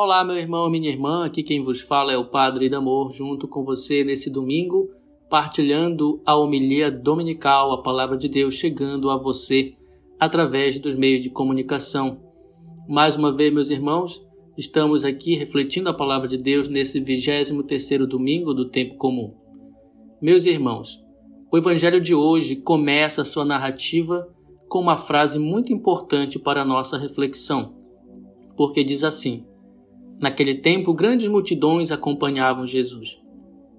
Olá, meu irmão, minha irmã, aqui quem vos fala é o Padre Damor, junto com você nesse domingo, partilhando a homilia dominical, a palavra de Deus chegando a você através dos meios de comunicação. Mais uma vez, meus irmãos, estamos aqui refletindo a palavra de Deus nesse 23º domingo do tempo comum. Meus irmãos, o evangelho de hoje começa a sua narrativa com uma frase muito importante para a nossa reflexão, porque diz assim: Naquele tempo, grandes multidões acompanhavam Jesus.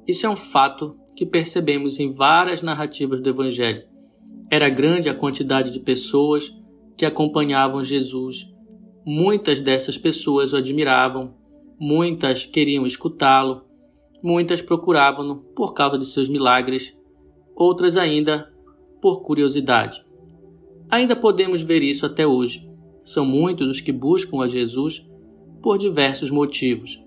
Isso é um fato que percebemos em várias narrativas do Evangelho. Era grande a quantidade de pessoas que acompanhavam Jesus. Muitas dessas pessoas o admiravam, muitas queriam escutá-lo, muitas procuravam-no por causa de seus milagres, outras ainda por curiosidade. Ainda podemos ver isso até hoje. São muitos os que buscam a Jesus por diversos motivos.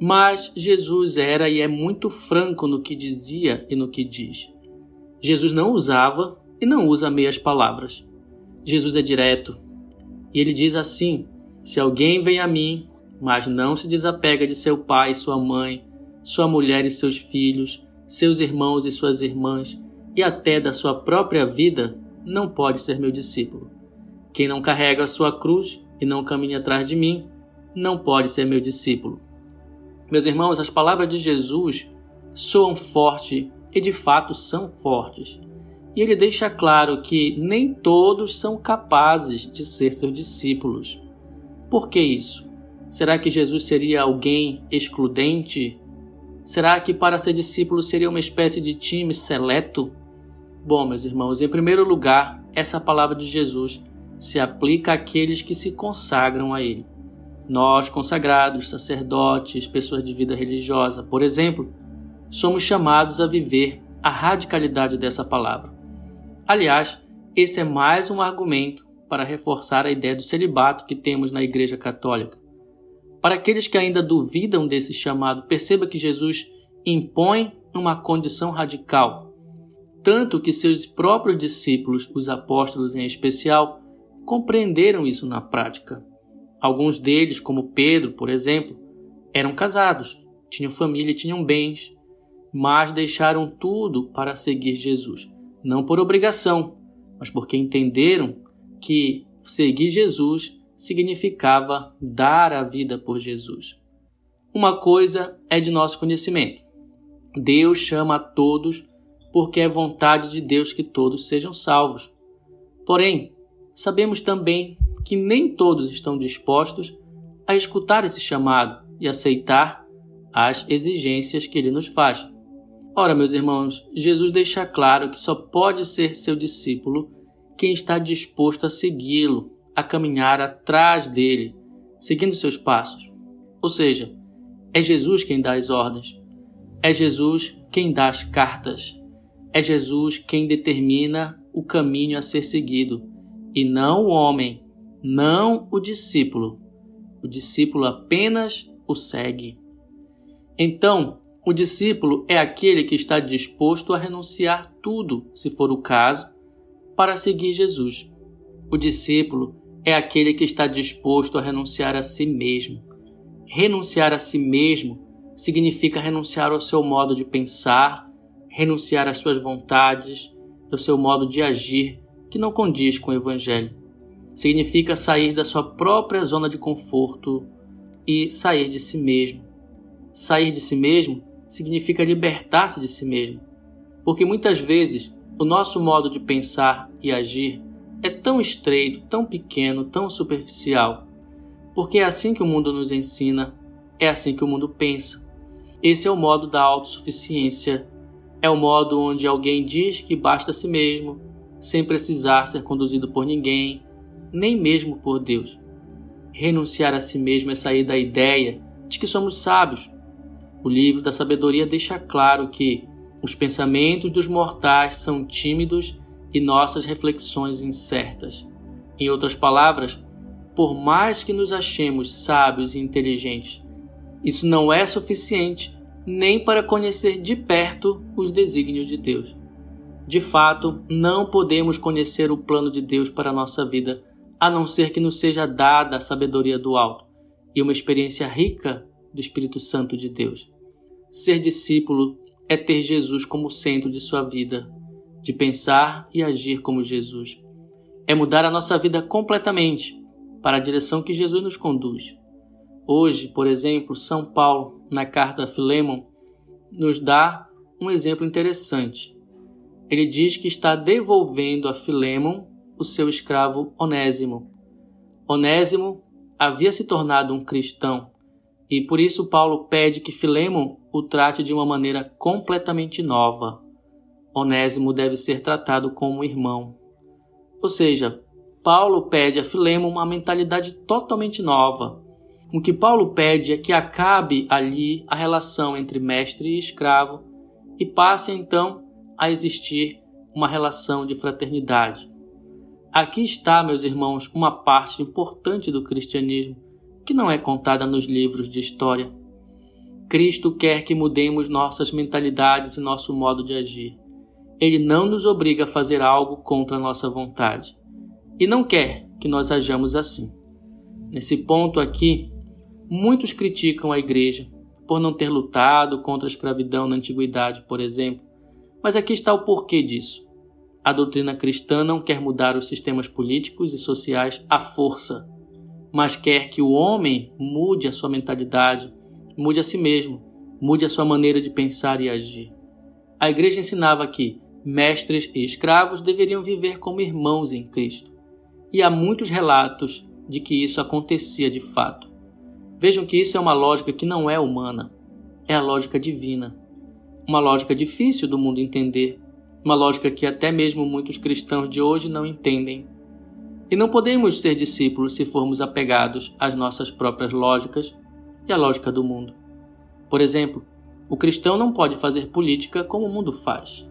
Mas Jesus era e é muito franco no que dizia e no que diz. Jesus não usava e não usa meias palavras. Jesus é direto. E ele diz assim: Se alguém vem a mim, mas não se desapega de seu pai sua mãe, sua mulher e seus filhos, seus irmãos e suas irmãs, e até da sua própria vida, não pode ser meu discípulo. Quem não carrega a sua cruz e não caminha atrás de mim, não pode ser meu discípulo. Meus irmãos, as palavras de Jesus soam forte e de fato são fortes. E ele deixa claro que nem todos são capazes de ser seus discípulos. Por que isso? Será que Jesus seria alguém excludente? Será que para ser discípulo seria uma espécie de time seleto? Bom, meus irmãos, em primeiro lugar, essa palavra de Jesus se aplica àqueles que se consagram a Ele. Nós, consagrados, sacerdotes, pessoas de vida religiosa, por exemplo, somos chamados a viver a radicalidade dessa palavra. Aliás, esse é mais um argumento para reforçar a ideia do celibato que temos na Igreja Católica. Para aqueles que ainda duvidam desse chamado, perceba que Jesus impõe uma condição radical, tanto que seus próprios discípulos, os apóstolos em especial, compreenderam isso na prática. Alguns deles, como Pedro, por exemplo, eram casados, tinham família e tinham bens, mas deixaram tudo para seguir Jesus. Não por obrigação, mas porque entenderam que seguir Jesus significava dar a vida por Jesus. Uma coisa é de nosso conhecimento: Deus chama a todos porque é vontade de Deus que todos sejam salvos. Porém, sabemos também que nem todos estão dispostos a escutar esse chamado e aceitar as exigências que ele nos faz. Ora, meus irmãos, Jesus deixa claro que só pode ser seu discípulo quem está disposto a segui-lo, a caminhar atrás dele, seguindo seus passos. Ou seja, é Jesus quem dá as ordens, é Jesus quem dá as cartas, é Jesus quem determina o caminho a ser seguido, e não o homem não o discípulo. O discípulo apenas o segue. Então, o discípulo é aquele que está disposto a renunciar tudo, se for o caso, para seguir Jesus. O discípulo é aquele que está disposto a renunciar a si mesmo. Renunciar a si mesmo significa renunciar ao seu modo de pensar, renunciar às suas vontades, ao seu modo de agir que não condiz com o Evangelho significa sair da sua própria zona de conforto e sair de si mesmo. Sair de si mesmo significa libertar-se de si mesmo, porque muitas vezes o nosso modo de pensar e agir é tão estreito, tão pequeno, tão superficial, porque é assim que o mundo nos ensina, é assim que o mundo pensa. Esse é o modo da autossuficiência, é o modo onde alguém diz que basta a si mesmo, sem precisar ser conduzido por ninguém, nem mesmo por Deus. Renunciar a si mesmo é sair da ideia de que somos sábios. O livro da sabedoria deixa claro que os pensamentos dos mortais são tímidos e nossas reflexões incertas. Em outras palavras, por mais que nos achemos sábios e inteligentes, isso não é suficiente nem para conhecer de perto os desígnios de Deus. De fato, não podemos conhecer o plano de Deus para a nossa vida a não ser que nos seja dada a sabedoria do alto. e uma experiência rica do Espírito Santo de Deus. Ser discípulo é ter Jesus como centro de sua vida, de pensar e agir como Jesus. É mudar a nossa vida completamente para a direção que Jesus nos conduz. Hoje, por exemplo, São Paulo, na carta a Filemon, nos dá um exemplo interessante. Ele diz que está devolvendo a Filemon o seu escravo Onésimo. Onésimo havia se tornado um cristão e por isso Paulo pede que Filemon o trate de uma maneira completamente nova. Onésimo deve ser tratado como irmão. Ou seja, Paulo pede a Filemon uma mentalidade totalmente nova. O que Paulo pede é que acabe ali a relação entre mestre e escravo e passe então a existir uma relação de fraternidade. Aqui está, meus irmãos, uma parte importante do cristianismo que não é contada nos livros de história. Cristo quer que mudemos nossas mentalidades e nosso modo de agir. Ele não nos obriga a fazer algo contra nossa vontade e não quer que nós hajamos assim. Nesse ponto aqui, muitos criticam a igreja por não ter lutado contra a escravidão na antiguidade, por exemplo. Mas aqui está o porquê disso. A doutrina cristã não quer mudar os sistemas políticos e sociais à força mas quer que o homem mude a sua mentalidade, mude a si mesmo, mude a sua maneira de pensar e agir. A igreja ensinava que mestres e escravos deveriam viver como irmãos em Cristo. E há muitos relatos de que isso acontecia de fato. Vejam que isso é uma lógica que não é humana, é a lógica divina. Uma lógica difícil do mundo entender, uma lógica que até mesmo muitos cristãos de hoje não entendem e não podemos ser discípulos se formos apegados às nossas próprias lógicas e à lógica do mundo. Por exemplo, o cristão não pode fazer política como o mundo faz.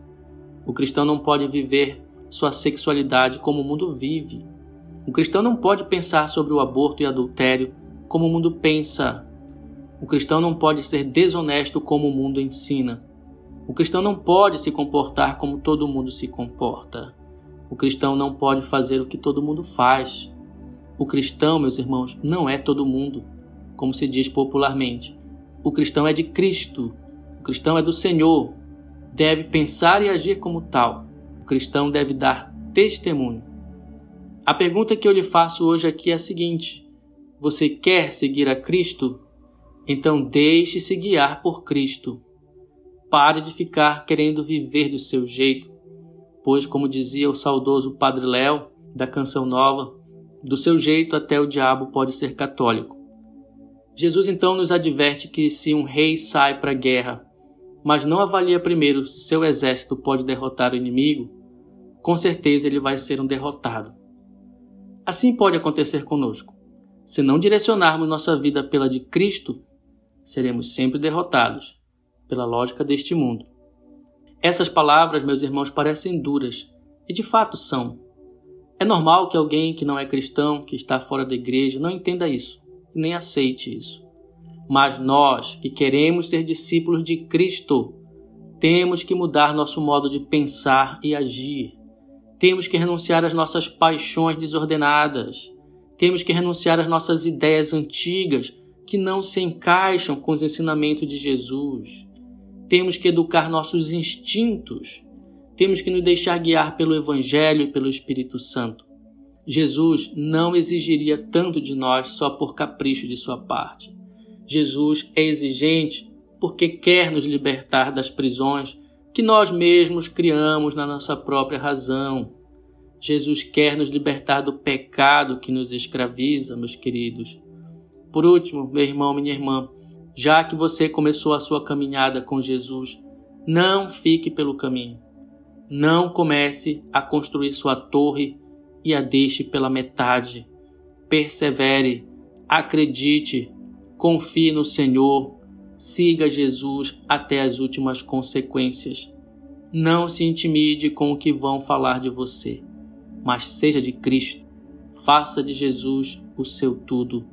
O cristão não pode viver sua sexualidade como o mundo vive. O cristão não pode pensar sobre o aborto e adultério como o mundo pensa. O cristão não pode ser desonesto como o mundo ensina. O cristão não pode se comportar como todo mundo se comporta. O cristão não pode fazer o que todo mundo faz. O cristão, meus irmãos, não é todo mundo, como se diz popularmente. O cristão é de Cristo. O cristão é do Senhor. Deve pensar e agir como tal. O cristão deve dar testemunho. A pergunta que eu lhe faço hoje aqui é a seguinte: Você quer seguir a Cristo? Então deixe-se guiar por Cristo. Pare de ficar querendo viver do seu jeito pois, como dizia o saudoso Padre Léo, da Canção Nova, do seu jeito até o diabo pode ser católico. Jesus então nos adverte que se um rei sai para a guerra, mas não avalia primeiro se seu exército pode derrotar o inimigo, com certeza ele vai ser um derrotado. Assim pode acontecer conosco. Se não direcionarmos nossa vida pela de Cristo, seremos sempre derrotados pela lógica deste mundo. Essas palavras, meus irmãos, parecem duras, e de fato são. É normal que alguém que não é cristão, que está fora da igreja, não entenda isso nem aceite isso. Mas nós, que queremos ser discípulos de Cristo, temos que mudar nosso modo de pensar e agir. Temos que renunciar às nossas paixões desordenadas. Temos que renunciar às nossas ideias antigas que não se encaixam com os ensinamentos de Jesus. Temos que educar nossos instintos. Temos que nos deixar guiar pelo Evangelho e pelo Espírito Santo. Jesus não exigiria tanto de nós só por capricho de sua parte. Jesus é exigente porque quer nos libertar das prisões que nós mesmos criamos na nossa própria razão. Jesus quer nos libertar do pecado que nos escraviza, meus queridos. Por último, meu irmão, minha irmã, já que você começou a sua caminhada com Jesus, não fique pelo caminho. Não comece a construir sua torre e a deixe pela metade. Persevere, acredite, confie no Senhor, siga Jesus até as últimas consequências. Não se intimide com o que vão falar de você, mas seja de Cristo. Faça de Jesus o seu tudo,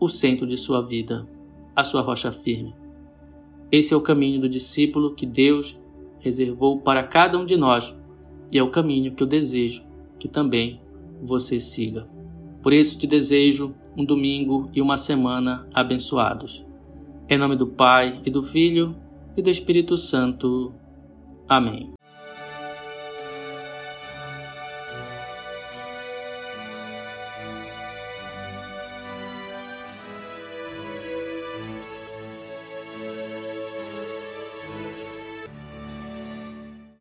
o centro de sua vida a sua rocha firme. Esse é o caminho do discípulo que Deus reservou para cada um de nós e é o caminho que eu desejo que também você siga. Por isso te desejo um domingo e uma semana abençoados. Em nome do Pai, e do Filho, e do Espírito Santo. Amém.